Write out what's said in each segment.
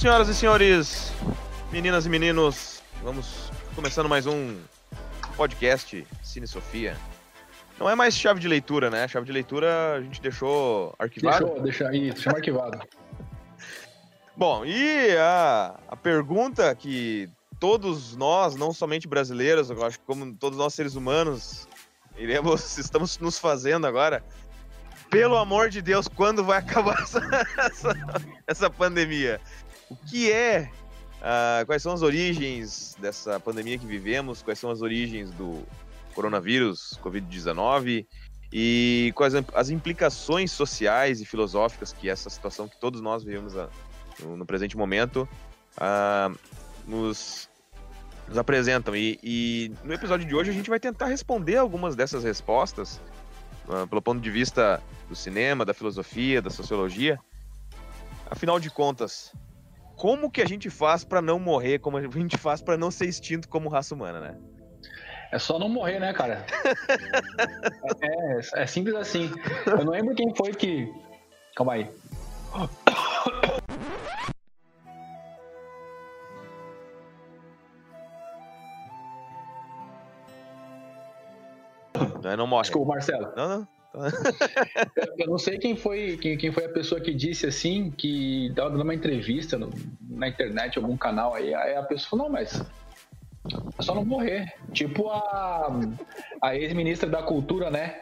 senhoras e senhores, meninas e meninos, vamos começando mais um podcast Cine Sofia. Não é mais chave de leitura, né? Chave de leitura a gente deixou arquivado. Deixou, deixa isso, chama arquivado. Bom, e a, a pergunta que todos nós, não somente brasileiros, eu acho que como todos nós seres humanos, iremos, estamos nos fazendo agora. Pelo amor de Deus, quando vai acabar essa, essa, essa pandemia? O que é? Uh, quais são as origens dessa pandemia que vivemos? Quais são as origens do coronavírus, Covid-19? E quais as implicações sociais e filosóficas que essa situação que todos nós vivemos no, no, presente momento uh, nos, nos apresentam? E, e no episódio de hoje a gente vai tentar responder algumas dessas respostas uh, pelo ponto de vista do cinema, da filosofia, da sociologia. Afinal de contas, como que a gente faz para não morrer, como a gente faz para não ser extinto como raça humana, né? É só não morrer, né, cara? é, é, simples assim. Eu não lembro quem foi que. Calma aí. Não morre. Desculpa, Marcelo. Não, não. Eu não sei quem foi, quem, quem, foi a pessoa que disse assim, que dava uma entrevista no, na internet, algum canal aí, aí a pessoa falou, não, mas é só não morrer. Tipo a, a ex-ministra da cultura, né?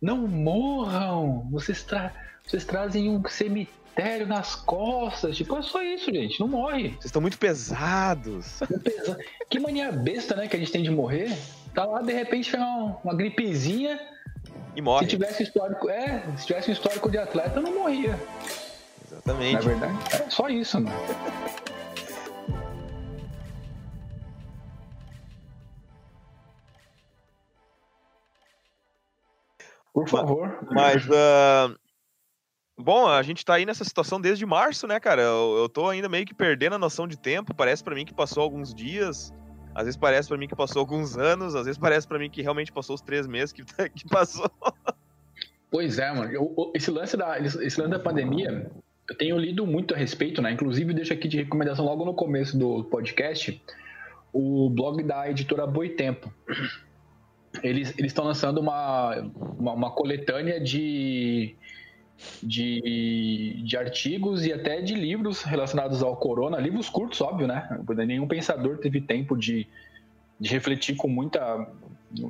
Não morram! Vocês, tra vocês trazem um cemitério nas costas. Tipo, é só isso, gente. Não morre. Vocês estão muito pesados. Que mania besta, né, que a gente tem de morrer. Tá lá, de repente, uma, uma gripezinha e morre. Se tivesse histórico, é, se tivesse um histórico de atleta, não morria. Exatamente. Na verdade, é só isso, né? Por favor. Mas, uh, bom, a gente tá aí nessa situação desde março, né, cara? Eu, eu tô ainda meio que perdendo a noção de tempo. Parece para mim que passou alguns dias. Às vezes parece para mim que passou alguns anos, às vezes parece para mim que realmente passou os três meses que, que passou. Pois é, mano. Eu, esse, lance da, esse lance da pandemia, eu tenho lido muito a respeito, né? Inclusive, deixo aqui de recomendação logo no começo do podcast o blog da editora Boitempo. Eles estão lançando uma, uma, uma coletânea de, de, de artigos e até de livros relacionados ao corona, livros curtos, óbvio, né? Nenhum pensador teve tempo de, de refletir com muita,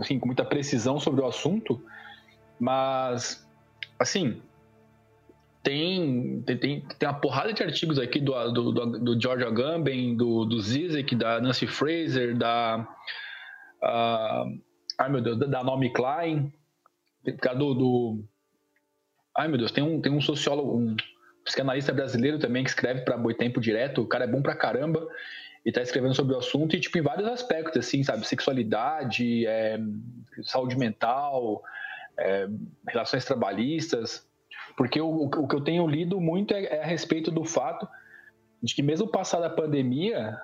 assim, com muita precisão sobre o assunto, mas, assim, tem, tem, tem uma porrada de artigos aqui do, do, do, do George Agamben, do, do Zizek, da Nancy Fraser, da. Uh, ai meu Deus, da Naomi Klein, do, do Ai, meu Deus, tem um, tem um sociólogo, um psicanalista brasileiro também que escreve para Boitempo direto, o cara é bom pra caramba e tá escrevendo sobre o assunto e, tipo, em vários aspectos, assim, sabe? Sexualidade, é, saúde mental, é, relações trabalhistas, porque o, o que eu tenho lido muito é, é, a respeito do fato de que mesmo passada a pandemia,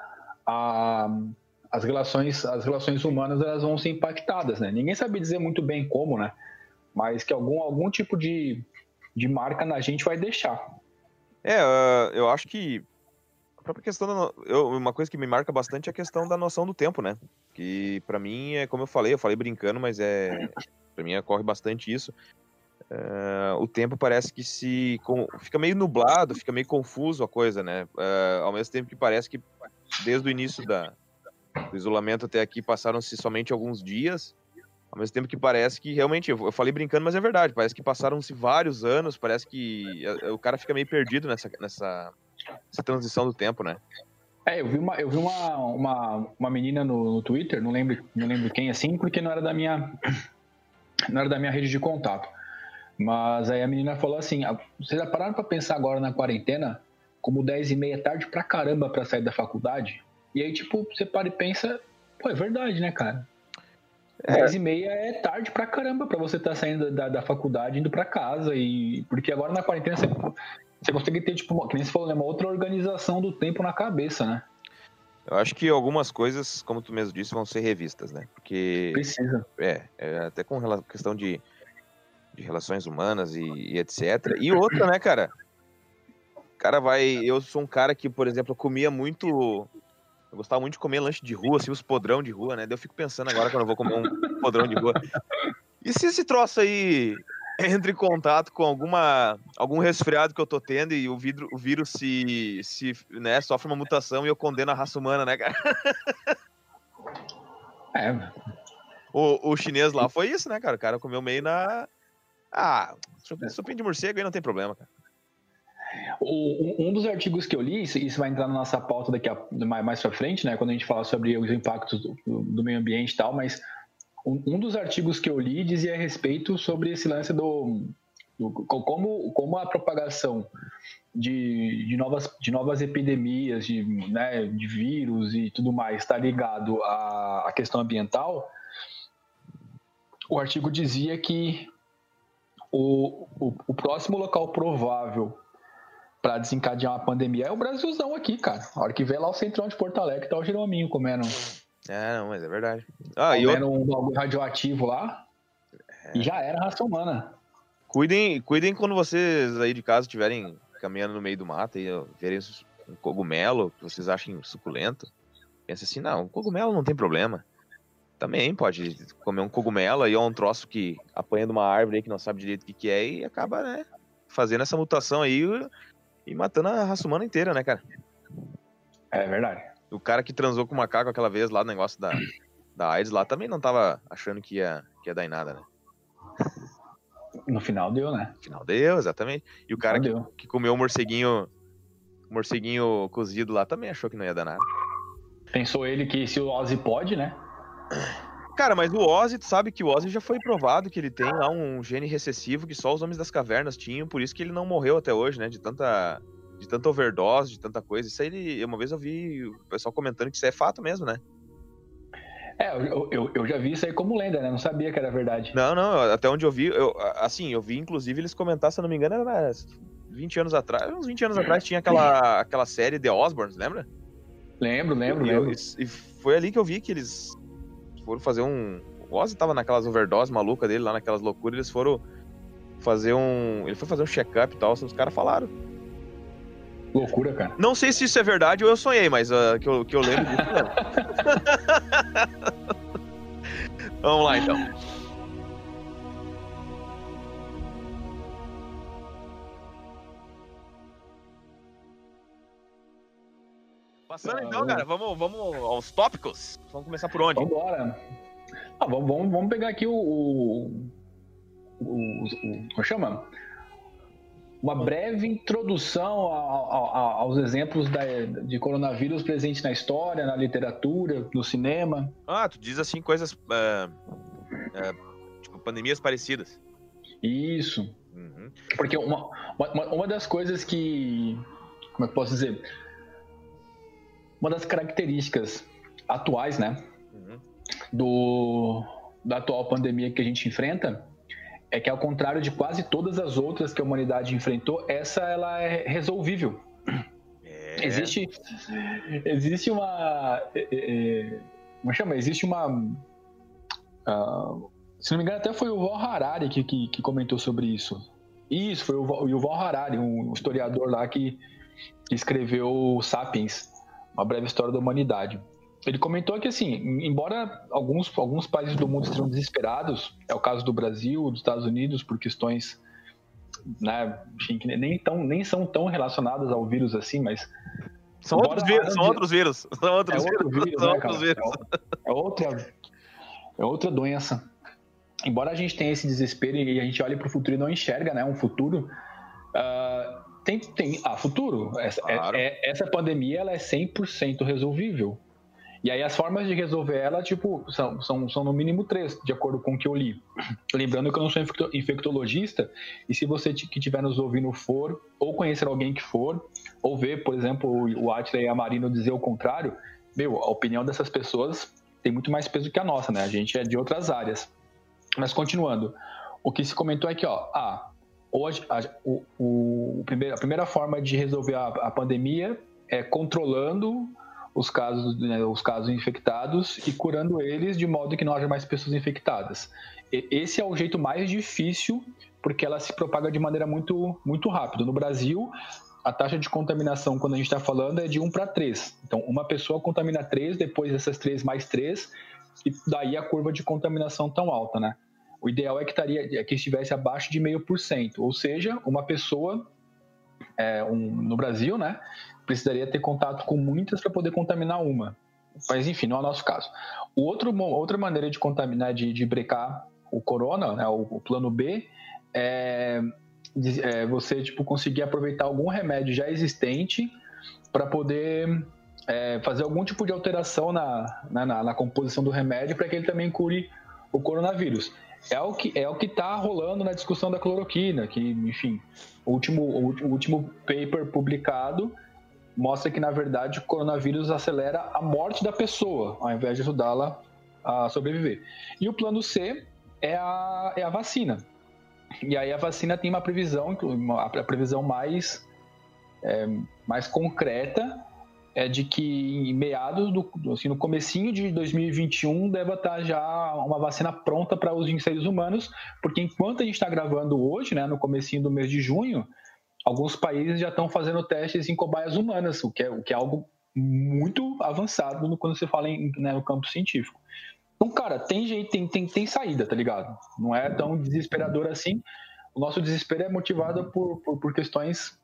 a, as relações as relações humanas elas vão ser impactadas, né? Ninguém sabe dizer muito bem como, né? Mas que algum, algum tipo de de marca na gente vai deixar. É, uh, eu acho que a própria questão da, eu, uma coisa que me marca bastante é a questão da noção do tempo, né? Que para mim é como eu falei, eu falei brincando, mas é para mim ocorre bastante isso. Uh, o tempo parece que se fica meio nublado, fica meio confuso a coisa, né? Uh, ao mesmo tempo que parece que desde o início da, do isolamento até aqui passaram-se somente alguns dias ao mesmo tempo que parece que realmente, eu falei brincando, mas é verdade, parece que passaram-se vários anos, parece que o cara fica meio perdido nessa, nessa, nessa transição do tempo, né? É, eu vi uma, eu vi uma, uma, uma menina no, no, Twitter, não lembro, não lembro quem assim, porque não era da minha não era da minha rede de contato. Mas aí a menina falou assim: ah, vocês já pararam para pensar agora na quarentena como 10 e meia é tarde pra caramba para sair da faculdade? E aí, tipo, você para e pensa, pô, é verdade, né, cara? É. 10 e meia é tarde pra caramba pra você estar tá saindo da, da faculdade indo pra casa. e Porque agora na quarentena você, você consegue ter, tipo, que nem você falou, né, uma outra organização do tempo na cabeça, né? Eu acho que algumas coisas, como tu mesmo disse, vão ser revistas, né? Porque. Precisa. É, é até com questão de, de relações humanas e, e, etc. E outra, né, cara? cara vai. Eu sou um cara que, por exemplo, comia muito. Eu gostava muito de comer lanche de rua, assim, os podrão de rua, né? Daí eu fico pensando agora quando eu vou comer um podrão de rua. E se esse troço aí entra em contato com alguma algum resfriado que eu tô tendo e o, vidro, o vírus se, se né, sofre uma mutação e eu condeno a raça humana, né, cara? É. O, o chinês lá foi isso, né, cara? O cara comeu meio na. Ah, sopinha de morcego aí não tem problema, cara. O, um dos artigos que eu li, isso vai entrar na nossa pauta daqui a, mais, pra frente, né? Quando a gente fala sobre os impactos do, do meio ambiente e tal, mas um, um, dos artigos que eu li dizia a respeito sobre esse lance do, do como, como a propagação de, de, novas, de novas epidemias, de, né, de vírus e tudo mais está ligado à, à questão ambiental. O artigo dizia que o, o, o próximo local provável para desencadear uma pandemia é o Brasilzão aqui, cara. A hora que vê lá o centrão de Porto Alegre, tá o Jerominho comendo. É, não, mas é verdade. Ah, comendo eu... um bagulho radioativo lá. É. E já era raça humana. Cuidem, cuidem quando vocês aí de casa estiverem caminhando no meio do mato e verem um cogumelo que vocês achem suculento. Pensa assim, não, cogumelo não tem problema. Também pode comer um cogumelo aí, ou um troço que apanha de uma árvore aí que não sabe direito o que, que é e acaba, né, fazendo essa mutação aí e matando a raça humana inteira, né, cara? É verdade. O cara que transou com o macaco aquela vez lá no negócio da, da AIDS lá também não tava achando que ia, que ia dar em nada, né? No final deu, né? No final deu, exatamente. E o cara que, que, comeu o morceguinho, morceguinho cozido lá também achou que não ia dar nada. Pensou ele que se o Ozzy pode, né? Cara, mas o Ozzy, tu sabe que o Ozzy já foi provado que ele tem lá um gene recessivo que só os homens das cavernas tinham, por isso que ele não morreu até hoje, né? De tanta, de tanta overdose, de tanta coisa. Isso aí, uma vez eu vi o pessoal comentando que isso é fato mesmo, né? É, eu, eu, eu, já vi isso aí como lenda, né? Não sabia que era verdade. Não, não, até onde eu vi, eu, assim, eu vi inclusive eles comentar, se eu não me engano, era 20 anos atrás, uns 20 anos atrás tinha aquela, aquela série The Osborns, lembra? Lembro, lembro, e, lembro. E, foi ali que eu vi que eles foram fazer um. O Ozzy tava naquelas overdose maluca dele, lá naquelas loucuras, eles foram fazer um. Ele foi fazer um check-up e tal, os caras falaram. Loucura, cara. Não sei se isso é verdade ou eu sonhei, mas uh, que, eu, que eu lembro disso, não. Vamos lá, então. Passando então, cara, vamos, vamos aos tópicos. Vamos começar por onde? Vamos embora. Ah, vamos, vamos, vamos pegar aqui o. o, o, o como chama? uma breve introdução aos exemplos da, de coronavírus presentes na história, na literatura, no cinema. Ah, tu diz assim coisas é, é, tipo pandemias parecidas. Isso. Uhum. Porque uma, uma, uma das coisas que, como é que posso dizer, uma das características atuais, né, uhum. do da atual pandemia que a gente enfrenta é que ao contrário de quase todas as outras que a humanidade enfrentou, essa ela é resolvível. É. Existe, existe uma, é, é, é como chama? Existe uma, uh, se não me engano até foi o Val Harari que, que, que, comentou sobre isso. Isso foi o Yuval Harari, um historiador lá que, que escreveu Sapiens, uma breve história da humanidade ele comentou que, assim, embora alguns, alguns países do mundo estejam desesperados, é o caso do Brasil, dos Estados Unidos, por questões né, enfim, que nem, tão, nem são tão relacionadas ao vírus assim, mas. São outros vírus, são outros vírus. São outros é vírus. vírus, são né, outros vírus. É, é, outra, é outra doença. Embora a gente tenha esse desespero e a gente olhe para o futuro e não enxerga né, um futuro, uh, tem, tem ah, futuro. Essa, é, claro. é, essa pandemia ela é 100% resolvível. E aí as formas de resolver ela, tipo, são, são, são no mínimo três, de acordo com o que eu li. Lembrando que eu não sou infectologista, e se você que estiver nos ouvindo for, ou conhecer alguém que for, ou ver, por exemplo, o Atila e a Marino dizer o contrário, meu, a opinião dessas pessoas tem muito mais peso que a nossa, né? A gente é de outras áreas. Mas continuando, o que se comentou é que, ó, ah, hoje a, o, o, a primeira forma de resolver a, a pandemia é controlando os casos, né, os casos infectados e curando eles de modo que não haja mais pessoas infectadas. E esse é o jeito mais difícil porque ela se propaga de maneira muito, muito rápida. No Brasil, a taxa de contaminação, quando a gente está falando, é de 1 para 3. Então, uma pessoa contamina 3, depois essas 3 mais 3, e daí a curva de contaminação tão alta, né? O ideal é que, estaria, é que estivesse abaixo de 0,5%, ou seja, uma pessoa é, um, no Brasil, né, precisaria ter contato com muitas para poder contaminar uma. Mas enfim, não é o nosso caso. O outro, outra maneira de contaminar, de, de brecar o corona, né, o, o plano B, é, é, você tipo, conseguir aproveitar algum remédio já existente para poder é, fazer algum tipo de alteração na, na, na, na composição do remédio para que ele também cure o coronavírus. É o que é o que está rolando na discussão da cloroquina, que, enfim, o último, o último paper publicado mostra que, na verdade, o coronavírus acelera a morte da pessoa, ao invés de ajudá-la a sobreviver. E o plano C é a, é a vacina. E aí a vacina tem uma previsão, a previsão mais, é, mais concreta é de que em meados do assim, no comecinho de 2021 deve estar já uma vacina pronta para uso em seres humanos, porque enquanto a gente está gravando hoje, né, no comecinho do mês de junho, alguns países já estão fazendo testes em cobaias humanas, o que é, o que é algo muito avançado quando você fala em, né, no campo científico. Então, cara, tem jeito, tem, tem, tem saída, tá ligado? Não é tão desesperador assim. O nosso desespero é motivado por, por, por questões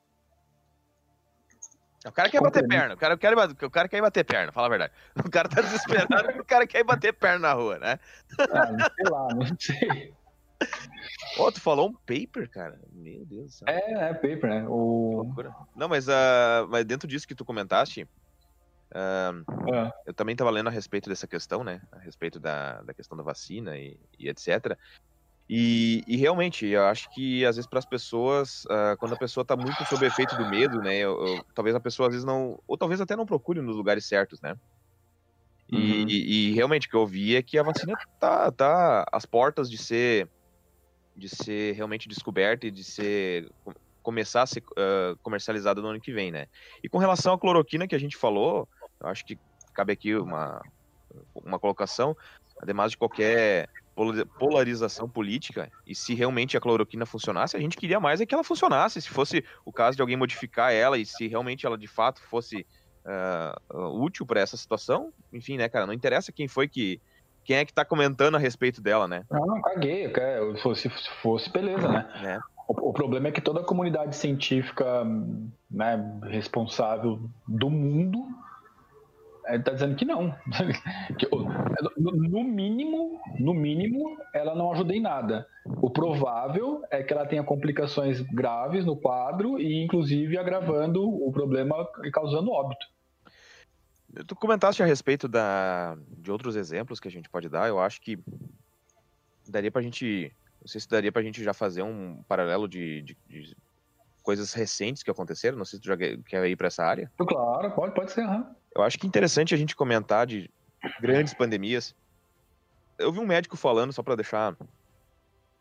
o cara quer bater perna, o cara, quer, o cara quer ir bater perna, fala a verdade. O cara tá desesperado porque o cara quer ir bater perna na rua, né? Ah, sei lá, não sei. Ô, oh, tu falou um paper, cara? Meu Deus do céu. É, é paper, né? O... Não, mas, uh, mas dentro disso que tu comentaste, uh, é. eu também tava lendo a respeito dessa questão, né? A respeito da, da questão da vacina e, e etc. E, e, realmente, eu acho que às vezes para as pessoas, uh, quando a pessoa está muito sob efeito do medo, né? Eu, eu, talvez a pessoa às vezes não. Ou talvez até não procure nos lugares certos, né? E, uhum. e, e, realmente o que eu vi é que a vacina tá, tá às portas de ser de ser realmente descoberta e de ser começar a ser uh, comercializada no ano que vem, né? E com relação à cloroquina que a gente falou, eu acho que cabe aqui uma, uma colocação, ademais de qualquer polarização política e se realmente a cloroquina funcionasse, a gente queria mais é que ela funcionasse. Se fosse o caso de alguém modificar ela e se realmente ela de fato fosse uh, útil para essa situação, enfim, né, cara, não interessa quem foi que. Quem é que tá comentando a respeito dela, né? Não, não, caguei. Se fosse, fosse beleza, né? É. O, o, problema é que toda a comunidade científica né, responsável do mundo ele tá dizendo que não. no mínimo, no mínimo, ela não ajuda em nada. O provável é que ela tenha complicações graves no quadro e, inclusive, agravando o problema e causando óbito. Tu comentaste a respeito da, de outros exemplos que a gente pode dar. Eu acho que daria pra gente. Não sei se daria pra gente já fazer um paralelo de, de, de coisas recentes que aconteceram. Não sei se tu já quer ir para essa área. Claro, pode, pode ser. Uhum. Eu acho que é interessante a gente comentar de grandes pandemias. Eu vi um médico falando, só para deixar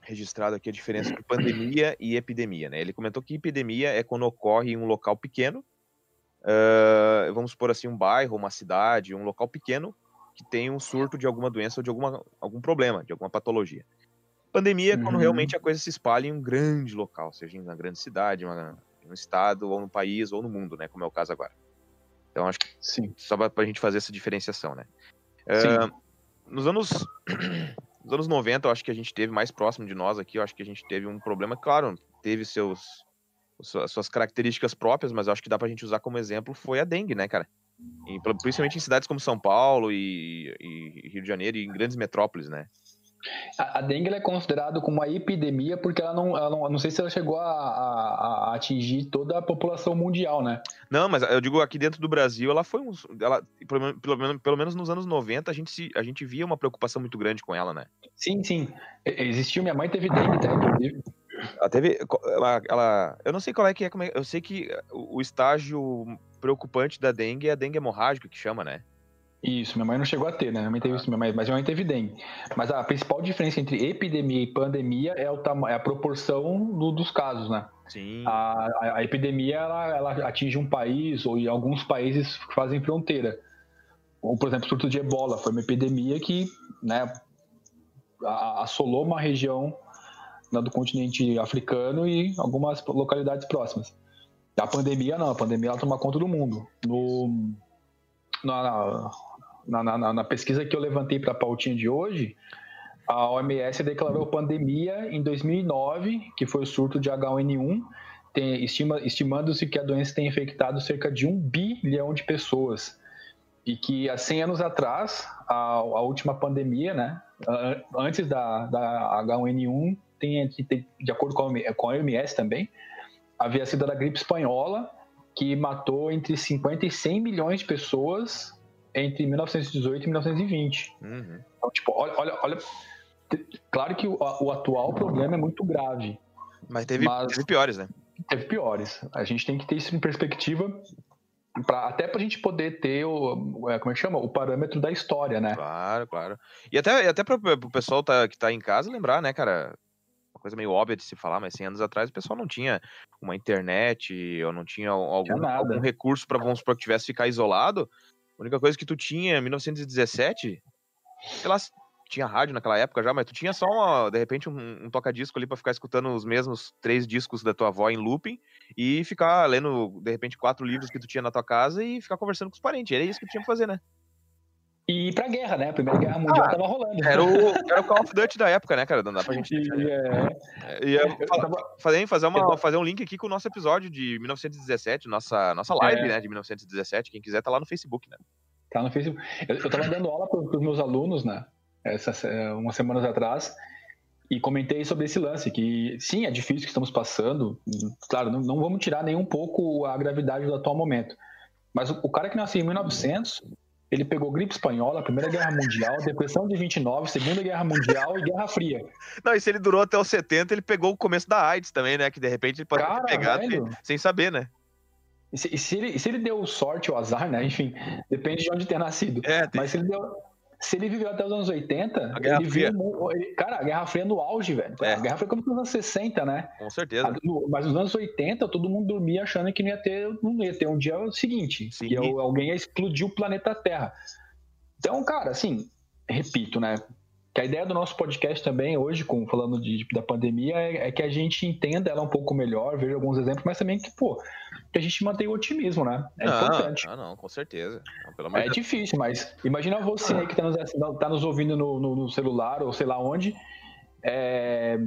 registrado aqui a diferença entre pandemia e epidemia, né? Ele comentou que epidemia é quando ocorre em um local pequeno, uh, vamos supor assim, um bairro, uma cidade, um local pequeno que tem um surto de alguma doença ou de alguma, algum problema, de alguma patologia. Pandemia é quando uhum. realmente a coisa se espalha em um grande local, seja em uma grande cidade, uma, em um estado, ou no país, ou no mundo, né? Como é o caso agora. Então acho que Sim. só para a gente fazer essa diferenciação, né? Uh, nos anos nos anos 90, eu acho que a gente teve mais próximo de nós aqui, eu acho que a gente teve um problema, claro, teve seus suas características próprias, mas eu acho que dá pra gente usar como exemplo foi a dengue, né, cara? E, principalmente em cidades como São Paulo e, e Rio de Janeiro e em grandes metrópoles, né? A, dengue é considerada como uma epidemia porque ela não, ela não, não sei se ela chegou a, a, a, atingir toda a população mundial, né? Não, mas eu digo aqui dentro do Brasil, ela foi um, ela pelo, pelo, pelo menos nos anos 90 a gente se, a gente via uma preocupação muito grande com ela, né? Sim, sim. Existiu, minha mãe teve dengue, tá, inclusive. Ela teve, ela, ela, eu não sei qual é que é, é eu sei que o estágio preocupante da dengue é a dengue hemorrágica que chama, né? Isso, minha mãe não chegou a ter, né? Minha mãe teve isso, mas minha mãe teve dengue. Mas a principal diferença entre epidemia e pandemia é, o é a proporção do, dos casos, né? Sim. A, a, a epidemia ela, ela, atinge um país ou alguns países que fazem fronteira. Ou, por exemplo, o surto de ebola foi uma epidemia que né, assolou uma região né, do continente africano e algumas localidades próximas. A pandemia não, a pandemia ela toma conta do mundo. No, na, na, na, na pesquisa que eu levantei para a pautinha de hoje, a OMS declarou pandemia em 2009, que foi o surto de H1N1, estima, estimando-se que a doença tem infectado cerca de um bilhão de pessoas. E que há 100 anos atrás, a, a última pandemia, né, antes da, da H1N1, tem, tem, de acordo com a, com a OMS também, havia sido a gripe espanhola, que matou entre 50 e 100 milhões de pessoas entre 1918 e 1920. Uhum. Então, tipo, olha, olha, olha, claro que o, o atual problema é muito grave. Mas teve, mas teve piores, né? Teve piores. A gente tem que ter isso em perspectiva, pra, até para a gente poder ter o, é, como é que chama? O parâmetro da história, né? Claro, claro. E até, até para o pessoal tá, que está em casa lembrar, né, cara? Coisa meio óbvia de se falar, mas 100 anos atrás o pessoal não tinha uma internet ou não tinha algum, tinha algum recurso para, vamos supor, que tivesse ficar isolado. A única coisa que tu tinha em 1917, sei lá, tinha rádio naquela época já, mas tu tinha só, uma, de repente, um, um toca-disco ali pra ficar escutando os mesmos três discos da tua avó em looping e ficar lendo, de repente, quatro livros que tu tinha na tua casa e ficar conversando com os parentes. Era isso que tu tinha que fazer, né? E ir pra guerra, né? A Primeira Guerra Mundial ah, tava rolando. Era o, era o Call of Duty da época, né, cara? Não dá pra gente. É... Ia fazer, fazer, uma, fazer um link aqui com o nosso episódio de 1917, nossa, nossa live, é. né, de 1917. Quem quiser tá lá no Facebook, né? Tá no Facebook. Eu, eu tava dando aula pros meus alunos, né? essas, umas semanas atrás e comentei sobre esse lance, que sim, é difícil que estamos passando, claro, não, não vamos tirar nem um pouco a gravidade do atual momento, mas o, o cara que nasceu em 1900, ele pegou gripe espanhola, Primeira Guerra Mundial, Depressão de 29, Segunda Guerra Mundial e Guerra Fria. Não, e se ele durou até os 70, ele pegou o começo da AIDS também, né? Que de repente ele pode cara, ter pegado velho, sem saber, né? E se, e se, ele, se ele deu sorte ou azar, né? Enfim, depende de onde ter nascido. É, tem... Mas se ele deu, se ele viveu até os anos 80, a Guerra ele Fria. viu. Ele, cara, a Guerra Fria no auge, velho. É. A Guerra Fria começou nos anos 60, né? Com certeza. No, mas nos anos 80, todo mundo dormia achando que não ia ter, não ia ter um dia seguinte. Sim. Que alguém ia explodir o planeta Terra. Então, cara, assim, repito, né? Que a ideia do nosso podcast também, hoje, com, falando de, da pandemia, é, é, que a gente entenda ela um pouco melhor, veja alguns exemplos, mas também que, pô, que a gente mantenha o otimismo, né? É não, importante. Ah, não, com certeza. Não, é difícil, mas imagina você aí que está nos, tá nos ouvindo no, no, no, celular ou sei lá onde, é,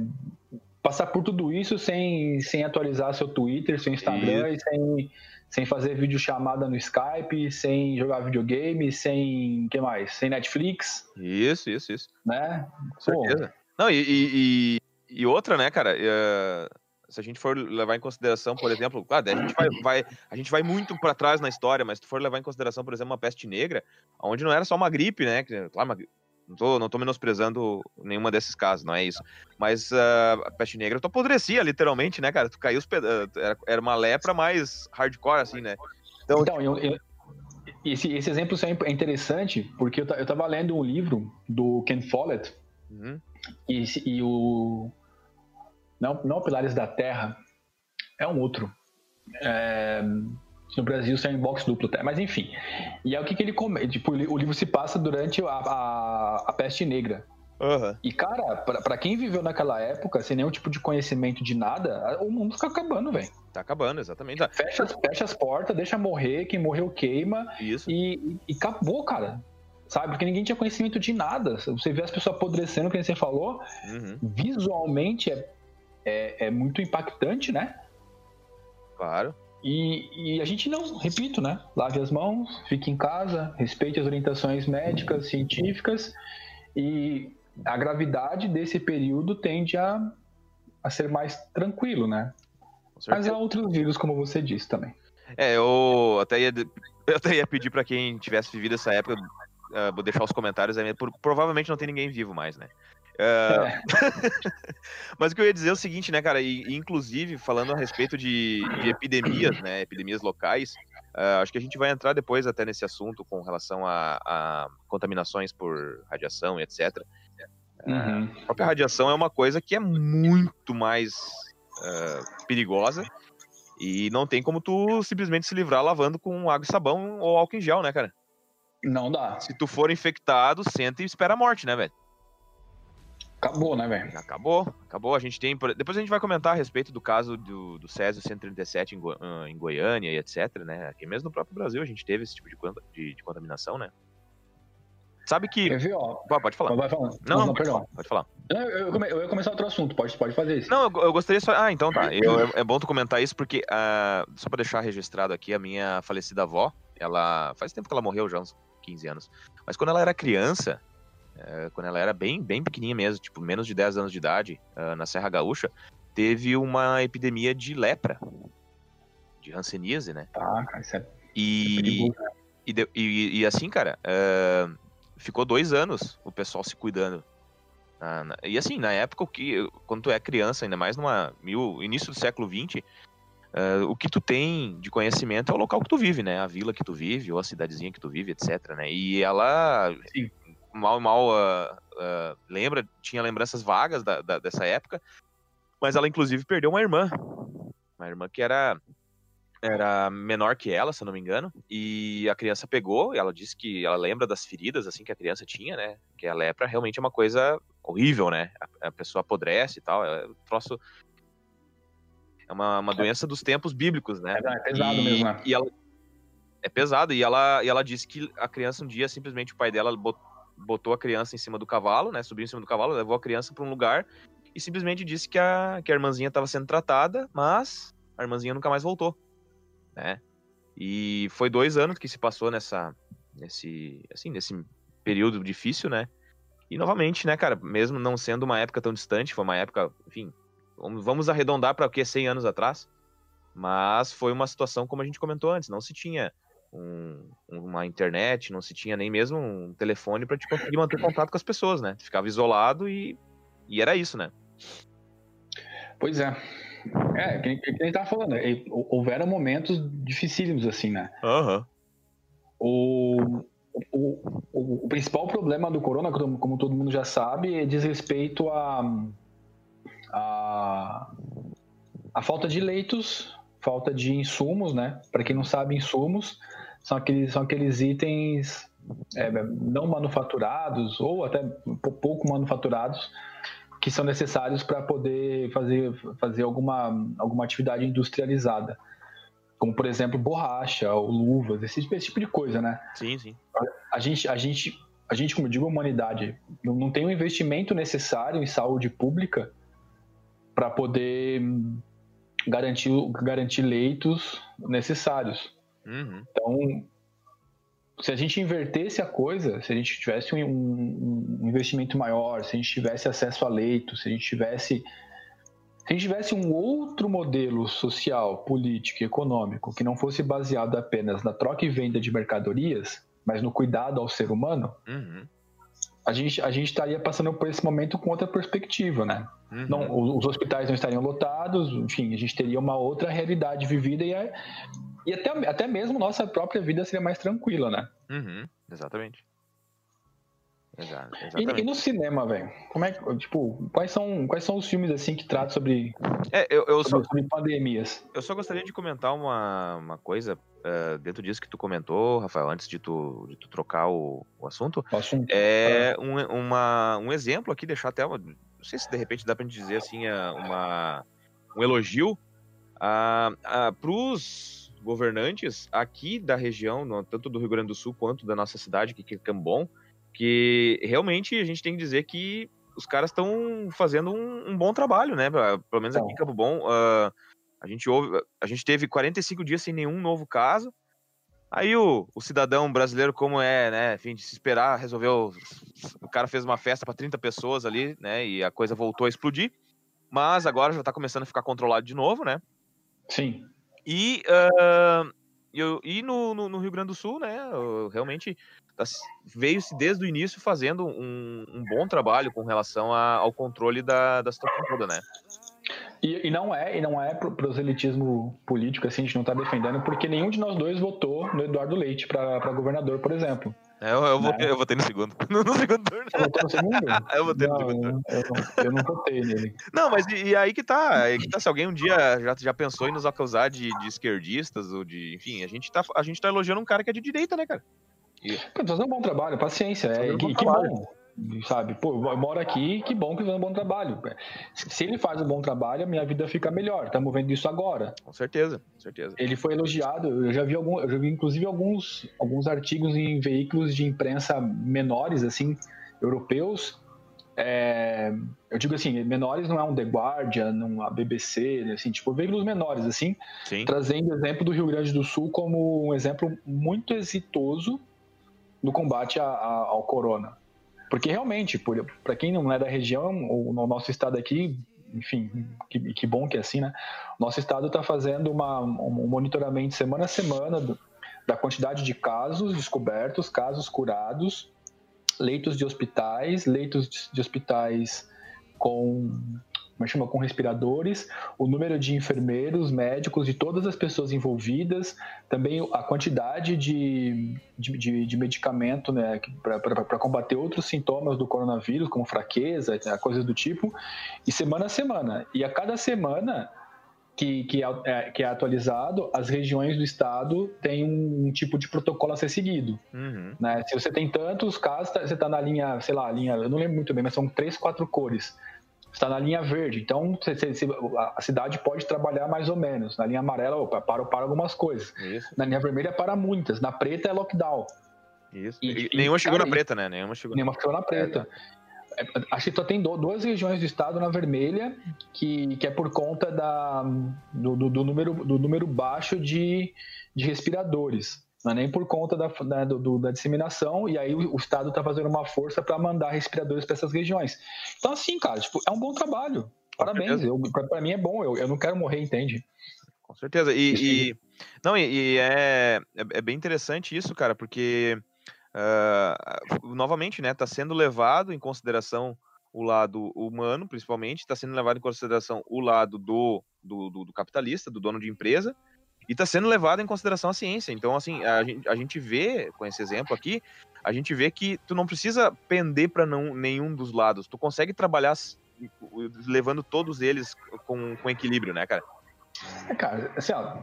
passar por tudo isso sem, sem atualizar seu Twitter, seu Instagram e sem sem fazer videochamada no Skype, sem jogar videogame, sem. que mais? Sem Netflix. Isso, isso, isso. Né? Com certeza. Pô. Não, e, e, e, outra, né, cara? Uh, se a gente for levar em consideração, por exemplo, ah, a gente vai, vai, a gente vai muito para trás na história, mas se tu for levar em consideração, por exemplo, uma peste negra, onde não era só uma gripe, né? Claro, não tô, não tô menosprezando nenhuma desses casos, não é isso. Mas uh, a peste negra tu apodrecia, literalmente, né, cara? Tu caiu os pedaços. Era uma lepra mais hardcore, assim, né? Então, então eu, eu, esse, esse exemplo é interessante, porque eu, eu tava lendo um livro do Ken Follett, uhum. e, e o. Não, não Pilares da Terra, é um outro. É, no Brasil sai em box duplo, tá? mas enfim. E é o que, que ele come. Tipo, o livro se passa durante a, a, a peste negra. Uhum. E, cara, para quem viveu naquela época, sem nenhum tipo de conhecimento de nada, o mundo fica acabando, velho. Tá acabando, exatamente. Fecha, fecha as portas, deixa morrer, quem morreu queima. Isso. E, e, acabou, cara. Sabe? Porque ninguém tinha conhecimento de nada. Você vê as pessoas apodrecendo, como você falou, uhum. visualmente é, é, é muito impactante, né? Claro. E, e, a gente não, repito, né? Lave as mãos, fique em casa, respeite as orientações médicas, científicas e a gravidade desse período tende a, a ser mais tranquilo, né? Mas há outros vírus, como você disse também. É, eu até ia, eu até ia pedir para quem tivesse vivido essa época, uh, vou deixar os comentários aí, por, provavelmente não tem ninguém vivo mais, né? Uh... Mas o que eu ia dizer é o seguinte, né, cara? E, inclusive, falando a respeito de, de epidemias, né? Epidemias locais, uh, acho que a gente vai entrar depois até nesse assunto com relação a, a contaminações por radiação e etc. Uhum. A própria radiação é uma coisa que é muito mais uh, perigosa e não tem como tu simplesmente se livrar lavando com água e sabão ou álcool em gel, né, cara? Não dá. Se tu for infectado, senta e espera a morte, né, velho? Acabou, né, velho? Acabou, acabou. A gente tem. Depois a gente vai comentar a respeito do caso do, do Césio 137 em, Go... Ah, em Goiânia e etc, né? Aqui mesmo no próprio Brasil a gente teve esse tipo de, de, de contaminação, né? Sabe que. Eu vi, ó. Pode falar. Vai falar. Não, não, não pode, falar, pode falar. Não, eu, eu, eu, ia começar outro assunto, pode, pode fazer isso. Não, eu, eu gostaria só. Ah, então tá. Eu, é, é bom tu comentar isso, porque uh, só pra deixar registrado aqui, a minha falecida avó, ela. Faz tempo que ela morreu já, uns 15 anos. Mas quando ela era criança, uh, quando ela era bem, bem pequenininha mesmo, tipo, menos de 10 anos de idade, uh, na Serra Gaúcha, teve uma epidemia de lepra. De hanseníase, né? Ah, cara, isso é. E, é e, e, e, assim, cara, uh, ficou dois anos o pessoal se cuidando. Ah, e assim, na época, que, quando tu é criança, ainda mais numa mil, início do século XX, uh, ah, o que tu tem de conhecimento é o local que tu vive, né? A vila que tu vive, ou a cidadezinha que tu vive, etc. Né? E ela Sim. Mal mal uh, uh, lembra, tinha lembranças vagas da, da, dessa época, mas ela inclusive perdeu uma irmã. Uma irmã que era era menor que ela, se eu não me engano, e a criança pegou, e ela disse que ela lembra das feridas, assim, que a criança tinha, né, que a lepra realmente é uma coisa horrível, né, a, a pessoa apodrece e tal, é um troço... É uma, uma doença dos tempos bíblicos, né? É, é pesado e, mesmo, né? E ela, é pesado, e ela, e ela disse que a criança um dia, simplesmente o pai dela botou a criança em cima do cavalo, né, subiu em cima do cavalo, levou a criança para um lugar e simplesmente disse que a, que a irmãzinha estava sendo tratada, mas a irmãzinha nunca mais voltou né? E foi dois anos que se passou nessa, nesse, assim, nesse período difícil, né? E novamente, né, cara, mesmo não sendo uma época tão distante, foi uma época, enfim, vamos arredondar para o que 100 anos atrás, mas foi uma situação como a gente comentou antes, não se tinha um, uma internet, não se tinha nem mesmo um telefone para te conseguir manter contato com as pessoas, né? Ficava isolado e, e era isso, né? Pois é. É, que, que a gente tava falando, houveram momentos dificílimos, assim, né? Uhum. O, o, o, o, principal problema do corona, como todo mundo já sabe, é diz respeito a, a, a falta de leitos, falta de insumos, né? Para quem não sabe, insumos são aqueles, são aqueles itens é, não manufaturados ou até pouco manufaturados que são necessários para poder fazer, fazer alguma, alguma atividade industrializada. Como, por exemplo, borracha ou luvas, esse, esse tipo de coisa, né? Sim, sim. A, gente, a, gente, a gente, como eu digo, a humanidade, não, tem o investimento necessário em saúde pública para poder garantir, garantir leitos necessários. Uhum. Então, se a gente invertesse a coisa, se a gente tivesse um, um, investimento maior, se a gente tivesse acesso a leito, se a gente tivesse se a gente tivesse um outro modelo social, político e econômico que não fosse baseado apenas na troca e venda de mercadorias, mas no cuidado ao ser humano, uhum. a, gente, a gente estaria passando por esse momento com outra perspectiva, né? Uhum. Não, os hospitais não estariam lotados, enfim, a gente teria uma outra realidade vivida e, é, e até, até mesmo nossa própria vida seria mais tranquila, né? Uhum, exatamente. Exato. E, e, no cinema, velho? Como é que, tipo, quais são, quais são os filmes assim que tratam sobre, é, eu, eu sobre, só, sobre pandemias? Eu só gostaria de comentar uma, uma coisa uh, dentro disso que tu comentou, Rafael, antes de tu, de tu trocar o, o assunto. O assunto. É um, uma, um exemplo aqui, deixar até uma, não sei se de repente dá pra gente dizer assim, é uma, um elogio uh, uh, pros governantes aqui da região, tanto do Rio Grande do Sul quanto da nossa cidade, que é Cambon, que realmente a gente tem que dizer que os caras estão fazendo um, um, bom trabalho, né? Pelo menos aqui em Campo Bom, uh, a gente ouve, a gente teve 45 dias sem nenhum novo caso. Aí o, o cidadão brasileiro, como é, né, enfim, de se esperar, resolveu. O cara fez uma festa para 30 pessoas ali, né? E a coisa voltou a explodir. Mas agora já tá começando a ficar controlado de novo, né? Sim. E, uh, eu, e no, no, no, Rio Grande do Sul, né, realmente veio-se desde o início fazendo um, um, bom trabalho com relação a, ao controle da, da situação toda, né? E, e, não é, e não é proselitismo político, assim, a gente não está defendendo, porque nenhum de nós dois votou no Eduardo Leite para governador, por exemplo. É, eu, eu, votei, eu votei no segundo. No, no segundo turno. Você votou no segundo? eu votei não, no segundo turno. Eu, não, eu não votei nele. Não, mas e, e, aí que tá, aí que tá. Se alguém um dia já, já pensou em nos acusar de, de esquerdistas ou de. Enfim, a gente, tá, a gente tá elogiando um cara que é de direita, né, cara? E... Fazendo um bom trabalho, paciência. É, um que, que bom. Sabe? Pô, eu moro aqui, que bom que faz um bom trabalho. Se ele faz um bom trabalho, a minha vida fica melhor. Estamos vendo isso agora. Com certeza, com certeza. Ele foi elogiado. Eu já vi algum, eu já vi inclusive alguns, alguns artigos em veículos de imprensa menores, assim, europeus. É, eu digo assim, menores não é um The Guardian, não a BBC, assim, tipo veículos menores, assim, Sim. trazendo o exemplo do Rio Grande do Sul como um exemplo muito exitoso no combate a, a, ao corona. Porque realmente, para quem não é da região, o, nosso estado aqui, enfim, que, que, bom que é assim, né? Nosso estado está fazendo uma, um monitoramento semana a semana do, da quantidade de casos descobertos, casos curados, leitos de hospitais, leitos de, de hospitais com como é chama, com respiradores, o número de enfermeiros, médicos, de todas as pessoas envolvidas, também a quantidade de, de, de, de medicamento né, para combater outros sintomas do coronavírus, como fraqueza, né, coisas do tipo, e semana a semana. E a cada semana que, que, é, é, que é atualizado, as regiões do estado têm um, um tipo de protocolo a ser seguido. Uhum. Né? Se você tem tantos casos, tá, você está na linha, sei lá, linha, eu não lembro muito bem, mas são três, quatro cores está na linha verde. Então, a cidade pode trabalhar mais ou menos. Na linha amarela, opa, para, para algumas coisas. Isso. Na linha vermelha, para muitas. Na preta, é lockdown. Isso. E, e nenhuma e, chegou cara, na preta, né? Nenhuma chegou, nenhuma chegou na preta. É, acho que só tem duas regiões do estado na vermelha, que, que é por conta da, do, do, do número, do número baixo de, de respiradores. Não é nem por conta da, da, do, da disseminação, e aí o, o Estado está fazendo uma força para mandar respiradores para essas regiões. Então, assim, cara, tipo, é um bom trabalho. Parabéns. Para mim é bom, eu, eu não quero morrer, entende? Com certeza. E, e não, e, e é, é, é, bem interessante isso, cara, porque uh, novamente, né, está sendo levado em consideração o lado humano, principalmente, está sendo levado em consideração o lado do, do, do, do capitalista, do dono de empresa, e está sendo levado em consideração a ciência. Então, assim, a gente, a gente vê, com esse exemplo aqui, a gente vê que tu não precisa pender para nenhum dos lados. Tu consegue trabalhar levando todos eles com, com equilíbrio, né, cara? É, cara, assim, ó,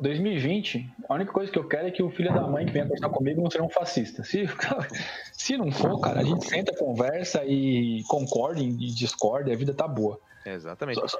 2020, a única coisa que eu quero é que o filho da mãe que venha conversar comigo não seja um fascista. Se, se não for, cara, a gente senta, conversa e concorda e discorda e a vida tá boa. Exatamente. Só, só,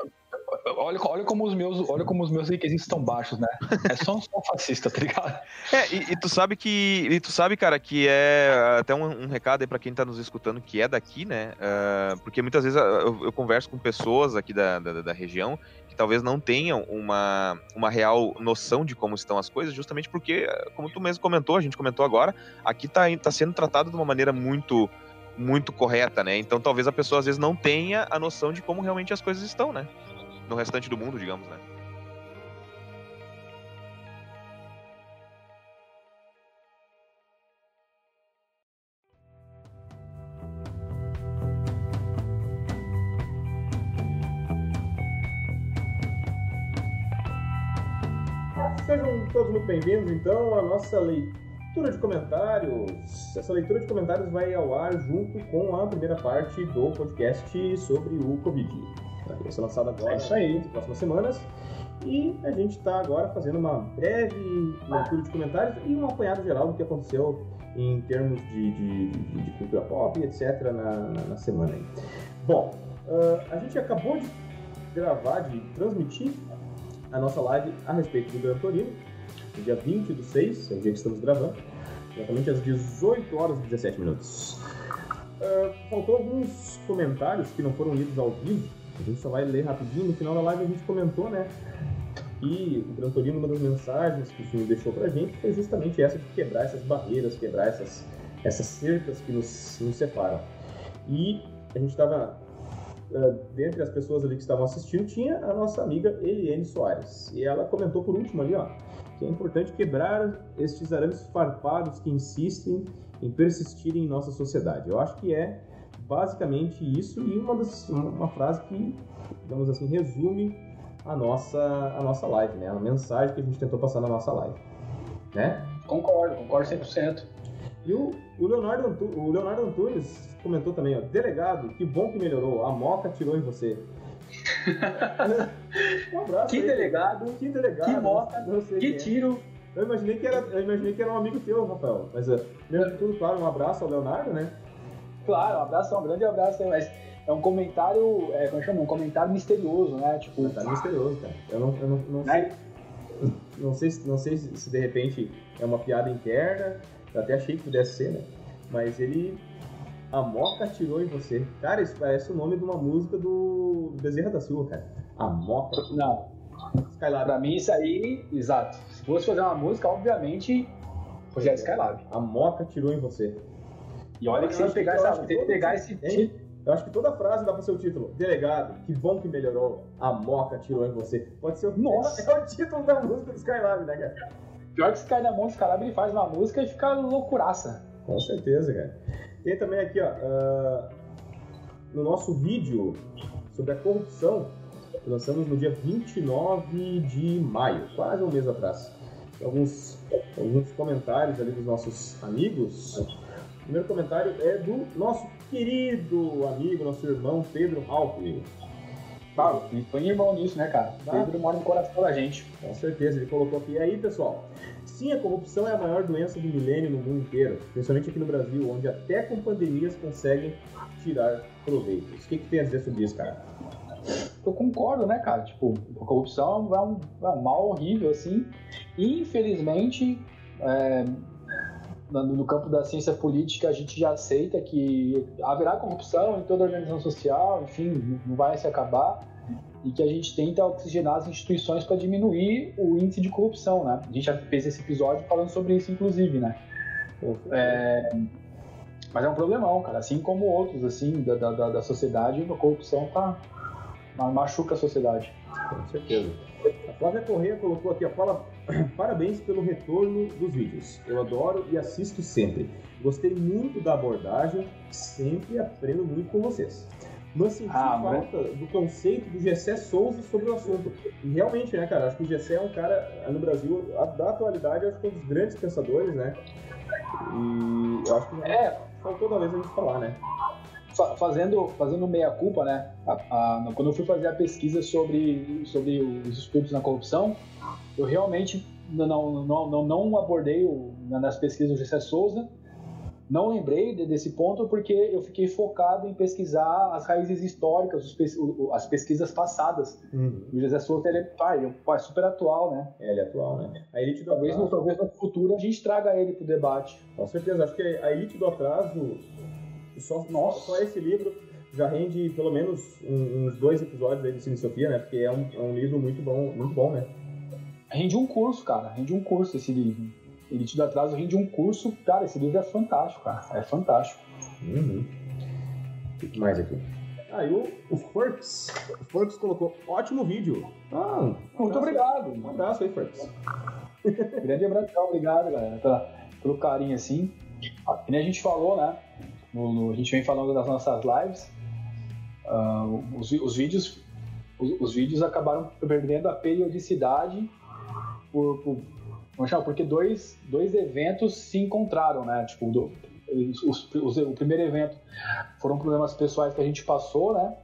olha, olha, como os meus, olha como os meus requisitos estão baixos, né? É só um, só fascista, tá ligado? É, e, e, tu sabe que. E tu sabe, cara, que é até um, um recado aí pra quem tá nos escutando que é daqui, né? Uh, porque muitas vezes eu, eu, converso com pessoas aqui da, da, da, região que talvez não tenham uma, uma real noção de como estão as coisas, justamente porque, como tu mesmo comentou, a gente comentou agora, aqui tá, tá sendo tratado de uma maneira muito muito correta, né? Então talvez a pessoa às vezes não tenha a noção de como realmente as coisas estão, né? No restante do mundo, digamos, né? Sejam todos muito bem-vindos, então, à nossa leitura de comentários. Essa leitura de comentários vai ao ar junto com a primeira parte do podcast sobre o Covid. Vai ser lançado agora, é isso aí. nas próximas semanas. E a gente está agora fazendo uma breve leitura de comentários e um apanhado geral do que aconteceu em termos de, de, de, de cultura pop, etc., na, na, na semana aí. Bom, uh, a gente acabou de gravar, de transmitir a nossa live a respeito do Gran Torino, no dia 20 do 6, é o dia que estamos gravando, exatamente às 18 horas e 17 minutos. Uh, faltou alguns comentários que não foram lidos ao vivo, a gente só vai ler rapidinho. No final da live a gente comentou, né? E o Gran Torino, uma das mensagens que o senhor deixou pra gente foi justamente essa de quebrar essas barreiras, quebrar essas, essas cercas que nos, nos separam. E a gente estava, uh, eh, dentre as pessoas ali que estavam assistindo, tinha a nossa amiga Eliane Soares. E ela comentou por último ali, ó, que é importante quebrar estes arames farpados que insistem em persistir em nossa sociedade. Eu acho que é basicamente isso e uma, das, uma frase que, digamos assim, resume a nossa, a nossa live, né? A mensagem que a gente tentou passar na nossa live, né? Concordo, concordo 100%. E o, o, Leonardo, Antu, o Leonardo Antunes comentou também, ó, delegado, que bom que melhorou, a moca tirou em você. um abraço Que aí, delegado, que delegado, que moca, que é. tiro. Eu imaginei que, era, eu imaginei que era um amigo teu, Rafael. Mas, mesmo de tudo, claro, um abraço ao Leonardo, né? Claro, um abraço, um grande abraço aí, mas é um comentário, é, como chama? Um comentário misterioso, né? Tipo, comentário misterioso, cara. Eu não, eu não, não sei. Não sei, não sei se, se de repente é uma piada interna, eu até achei que pudesse ser, né? Mas ele. A Moca atirou em você. Cara, isso parece o nome de uma música do Bezerra da Silva, cara. A Moca. Não. Skylab. Pra mim, isso aí, exato. Se fosse fazer uma música, obviamente, Rogério Skylab. A Moca tirou em você. E olha que se pegar, essa, se pegar esse título. Eu acho que toda frase dá pra ser o título. Delegado, que bom que melhorou. A Moca tirou em você. Pode ser o, Nossa. É, o título da música do Skylab, né, cara? Pior que se cai na mão do Skylab, ele faz uma música e fica loucuraça. Com certeza, cara. Tem também aqui, ó, uh, no nosso vídeo sobre a corrupção, que lançamos no dia 29 de maio, quase um mês atrás. Alguns, alguns comentários ali dos nossos amigos. O primeiro comentário é do nosso querido amigo, nosso irmão Pedro Halpney. Claro, foi irmão nisso, né, cara? Tá. Pedro mora no coração da gente. Com certeza, ele colocou aqui. E aí, pessoal, sim, a corrupção é a maior doença do milênio no mundo inteiro, principalmente aqui no Brasil, onde até com pandemias conseguem tirar proveitos. O que, que tem a dizer sobre isso, cara? Eu concordo, né, cara? Tipo, a corrupção é um, é um mal horrível, assim. E, infelizmente, é, no campo da ciência política, a gente já aceita que haverá corrupção em toda organização social, enfim, não vai se acabar, e que a gente tenta oxigenar as instituições para diminuir o índice de corrupção, né? A gente já fez esse episódio falando sobre isso, inclusive, né? É, mas é um problemão, cara. Assim como outros, assim, da, da, da sociedade, a corrupção tá, machuca a sociedade. Com certeza. A Flávia Correia colocou aqui, a fala parabéns pelo retorno dos vídeos. Eu adoro e assisto sempre. Gostei muito da abordagem, sempre aprendo muito com vocês. Mas senti ah, falta do conceito do Gessé Souza sobre o assunto. E realmente, né, cara, acho que o Gessé é um cara, no Brasil, da atualidade, acho que é um dos grandes pensadores, né? E eu acho que é. faltou talvez a gente falar, né? Fazendo, fazendo meia-culpa, né? A, a, quando eu fui fazer a pesquisa sobre, sobre os estudos na corrupção, eu realmente não, não, não, não abordei o, nas pesquisas do Gessé Souza, não lembrei desse ponto porque eu fiquei focado em pesquisar as raízes históricas, as pesquisas passadas. Uhum. O José Souza ele, pai, ele é super atual, né? É, ele é atual, né? A elite do talvez, atraso... no, talvez no futuro a gente traga ele para o debate. Com certeza, acho que a elite do atraso só, Nossa. só esse livro já rende pelo menos uns dois episódios aí de Cine Sofia, né? Porque é um, é um livro muito bom, muito bom, né? Rende um curso, cara. Rende um curso esse livro. Elite do Atraso rende um curso. Cara, esse livro é fantástico, cara. É fantástico. Uhum. O que mais aqui? Ah, e o, o Furks. O Furks colocou ótimo vídeo. Ah, um muito obrigado. Um abraço aí, Furks. Grande abraço, obrigado, galera, pelo carinho assim. Que nem a gente falou, né? No, a gente vem falando das nossas lives. Uh, os, os, vídeos os, os, vídeos acabaram perdendo a periodicidade por, por vamos chamar, porque dois, dois eventos se encontraram, né? Tipo, do, os, os, o primeiro evento foram problemas pessoais que a gente passou, né?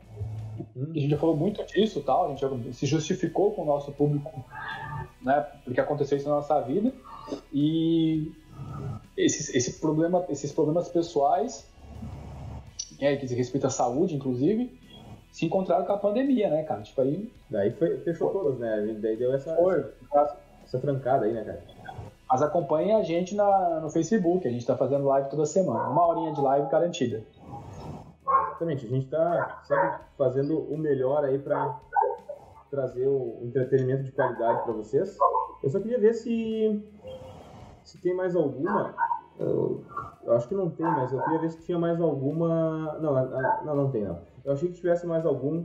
a gente já falou muito disso, tal. A gente já se justificou com o nosso público, né? Porque aconteceu isso na nossa vida e esse problema, esses problemas pessoais é, que diz respeito à saúde, inclusive, se encontraram com a pandemia, né, cara? Tipo, aí. Daí foi, fechou todas, né? Daí deu essa, essa, essa, trancada aí, né, cara? Mas acompanhem a gente na, no Facebook, a gente tá fazendo live toda semana. Uma horinha de live garantida. Exatamente, a gente tá sempre fazendo o melhor aí pra trazer o entretenimento de qualidade para vocês. Eu só queria ver se se tem mais alguma eu, eu, acho que não tem, mas eu queria ver se tinha mais alguma. Não, não, não tem não. Eu achei que tivesse mais algum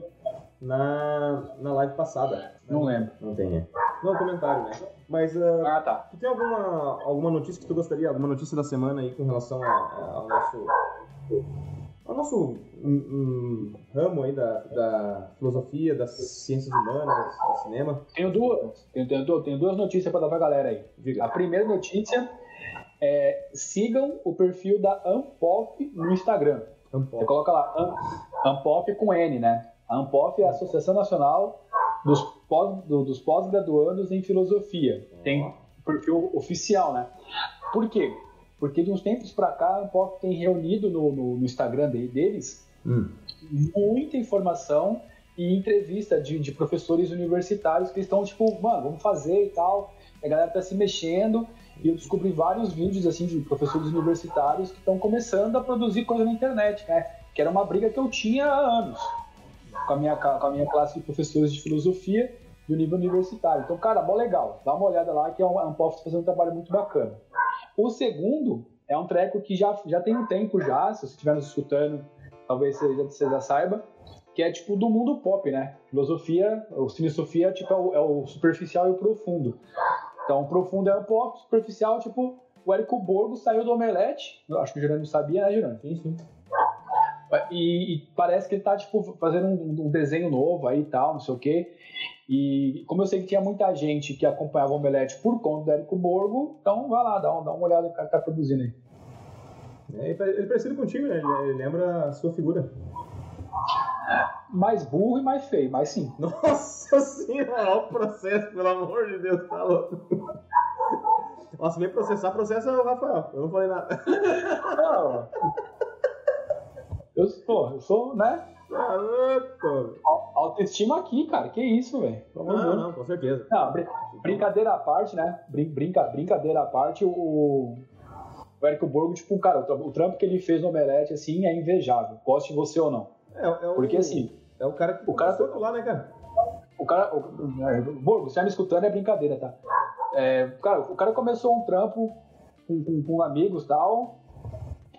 na, na live passada. Não lembro. Não tem, é. Não, comentário, né? Mas. Uh, ah, tá. Tu tem alguma, alguma notícia que tu gostaria, alguma notícia da semana aí com relação a, a, ao nosso. ao nosso um, um, ramo aí da, da filosofia, das ciências humanas, do cinema? Tenho duas. Tenho, tenho, tenho duas notícias para dar pra galera aí. Diga. A primeira notícia é, sigam o perfil da Ampop no Instagram. Ampop. Você coloca lá, Ampop com N, né? A Ampop é a Associação Nacional dos, pós, do, dos Pós-Graduandos em Filosofia. Tem perfil oficial, né? Por quê? porque de uns tempos para cá a Pop tem reunido no, no, no Instagram deles hum. muita informação e entrevista de, de, professores universitários que estão tipo, mano, vamos fazer e tal. A galera tá se mexendo e eu descobri vários vídeos assim de professores universitários que estão começando a produzir coisa na internet, né? Que era uma briga que eu tinha há anos com a minha, com a minha classe de professores de filosofia do nível universitário. Então, cara, mó legal. Dá uma olhada lá que é um, é um fazendo um trabalho muito bacana. O segundo é um treco que já, já tem um tempo já, se você estiver nos escutando, talvez você já, você já saiba, que é tipo do mundo pop, né? Filosofia, ou filosofia tipo, é o, é o superficial e o profundo. Então, profundo é o pop, superficial, tipo, o Érico Borgo saiu do Omelete, acho que o Gerando sabia, né, Gerando? Sim, sim. E, e, parece que ele tá, tipo, fazendo um, um, desenho novo aí e tal, não sei o quê. E como eu sei que tinha muita gente que acompanhava o Omelete por conta do Érico Borgo, então vai lá, dá, uma, dá uma olhada no cara que tá produzindo aí. É, ele é parecido contigo, né? Ele lembra a sua figura. Mais burro e mais feio, mas sim. Nossa senhora, olha o processo, pelo amor de Deus, tá louco. Nossa, vem processar, processa o Rafael. Eu não falei nada. Não. Eu, pô, eu sou, né? Tá louco. Autoestima aqui, cara. Que isso, velho. Não, não, não, com certeza. Não, br brincadeira à parte, né? Brin brinca brincadeira à parte, o, o Érico Borgo, tipo, cara, o, o trampo que ele fez no Omelete, assim, é invejável. Goste você ou não. É, é o, Porque, assim... É o cara que o cara lá, né, cara? O cara... O, é, Borgo, você tá me escutando, é brincadeira, tá? É, cara, o cara começou um trampo com, com, com amigos e tal,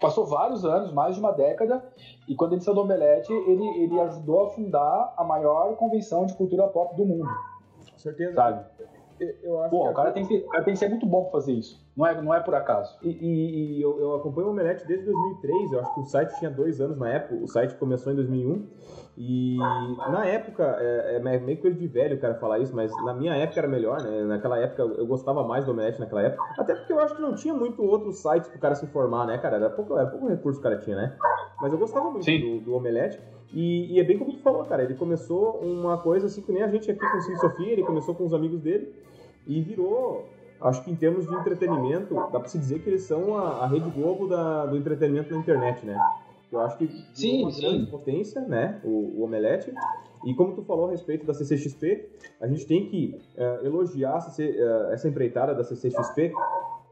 passou vários anos, mais de uma década, e quando ele saiu do Omelete, ele, ele ajudou a fundar a maior convenção de cultura pop do mundo. Com certeza. Sabe? Eu acho Pô, que o, cara tem que, o cara tem que ser muito bom pra fazer isso. Não é, não é por acaso. E, e, e eu, eu, acompanho o Omelete desde 2003. Eu acho que o site tinha dois anos na época. O site começou em 2001. E na época, é, é meio coisa de velho o cara falar isso, mas na minha época era melhor, né? Naquela época eu gostava mais do Omelete naquela época. Até porque eu acho que não tinha muito outros sites pro cara se informar, né, cara? Era pouco, era pouco recurso que o cara tinha, né? Mas eu gostava muito do, do, Omelete. E, e, é bem como tu falou, cara. Ele começou uma coisa assim que nem a gente aqui com o Sofia, ele começou com os amigos dele e virou acho que em termos de entretenimento, dá pra se dizer que eles são a, a Rede Globo da, do entretenimento na internet, né? Eu acho que sim, uma sim. potência, né? O, o, Omelete. E como tu falou a respeito da CCXP, a gente tem que uh, elogiar CC, uh, eh, essa empreitada da CCXP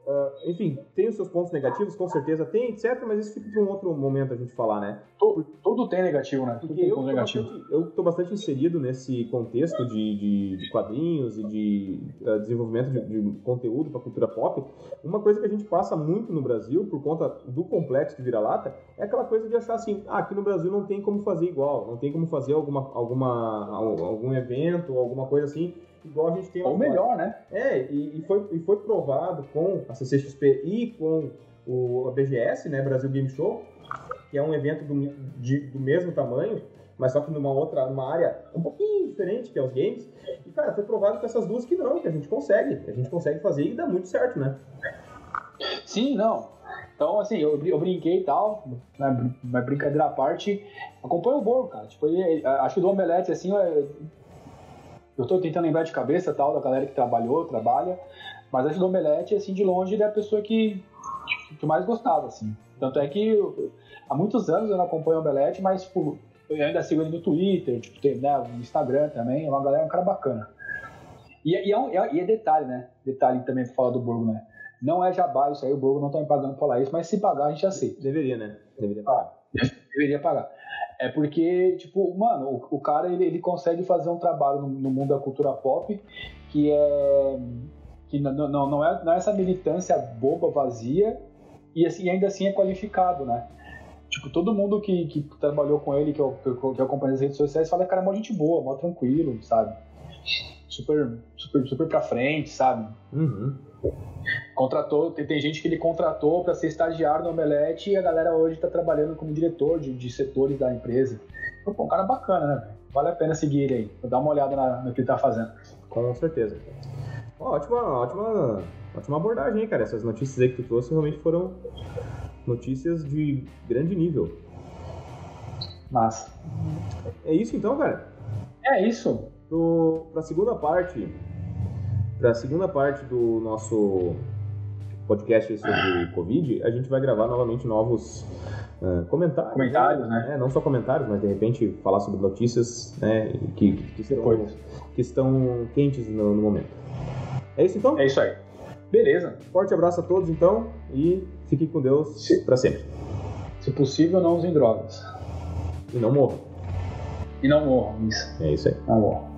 Uh, enfim, tem os seus pontos negativos, com certeza tem, etc. Mas isso fica para um outro momento a gente falar, né? Tudo, tudo tem negativo, né? Tudo tem eu, negativo. Bastante, eu estou bastante inserido nesse contexto de, de, de quadrinhos e de uh, desenvolvimento de, de conteúdo para cultura pop. Uma coisa que a gente passa muito no Brasil, por conta do complexo de vira-lata, é aquela coisa de achar assim: ah, aqui no Brasil não tem como fazer igual, não tem como fazer alguma, alguma, algum evento, alguma coisa assim igual a gente tem Ou melhor, né? É, e, e, foi, e foi provado com a CCXP e com o, a BGS, né, Brasil Game Show, que é um evento do, de, do mesmo tamanho, mas só que numa outra, numa área um pouquinho diferente, que é os games. E, cara, foi provado com essas duas que não, que a gente consegue. A gente consegue fazer e dá muito certo, né? Sim, não. Então, assim, eu, eu brinquei e tal, né, mas brincadeira à parte, acompanha o bolo, cara. Tipo, ele, acho que do Omelete, assim, eu tô tentando lembrar de cabeça tal da galera que trabalhou, trabalha, mas acho que o Omelete, assim, de longe, ele é a pessoa que, que mais gostava, assim. Tanto é que eu, há muitos anos eu não acompanho o Omelete, mas, tipo, eu ainda sigo ele no Twitter, tipo, tem, né, no Instagram também, é uma galera, é um cara bacana. E, e, é, um, é, e é detalhe, né? Detalhe também pra falar do Burgo, né? Não é jabá isso aí, o Burgo não tá me pagando pra falar isso, mas se pagar a gente aceita. Deveria, né? Deveria pagar. deveria pagar. É porque, tipo, mano, o, o cara ele, ele, consegue fazer um trabalho no, no, mundo da cultura pop que é. que não, não, não, é, não é essa militância boba, vazia, e assim, ainda assim é qualificado, né? Tipo, todo mundo que, que trabalhou com ele, que eu, que, eu, que acompanho redes sociais, fala cara é mó gente boa, mó tranquilo, sabe? Super, super, super pra frente, sabe? Uhum. Contratou, tem, tem, gente que ele contratou para ser estagiário no Omelete e a galera hoje está trabalhando como diretor de, de, setores da empresa. Então, pô, um cara bacana, né? Vale a pena seguir ele aí, dar uma olhada na, no que ele tá fazendo. Com certeza. ótima, ótima, ótima abordagem, hein, cara. Essas notícias aí que tu trouxe realmente foram notícias de grande nível. Massa. É isso então, cara? É isso. Para a segunda parte para a segunda parte do nosso podcast sobre Covid, a gente vai gravar novamente novos uh, comentários. Comentários, né? É, não só comentários, mas de repente falar sobre notícias né, que, que, serão, que estão quentes no, no momento. É isso então? É isso aí. Beleza. Forte abraço a todos então e fiquem com Deus para sempre. Se possível, não usem drogas. E não morram. E não morram, isso. É isso aí. Não morram.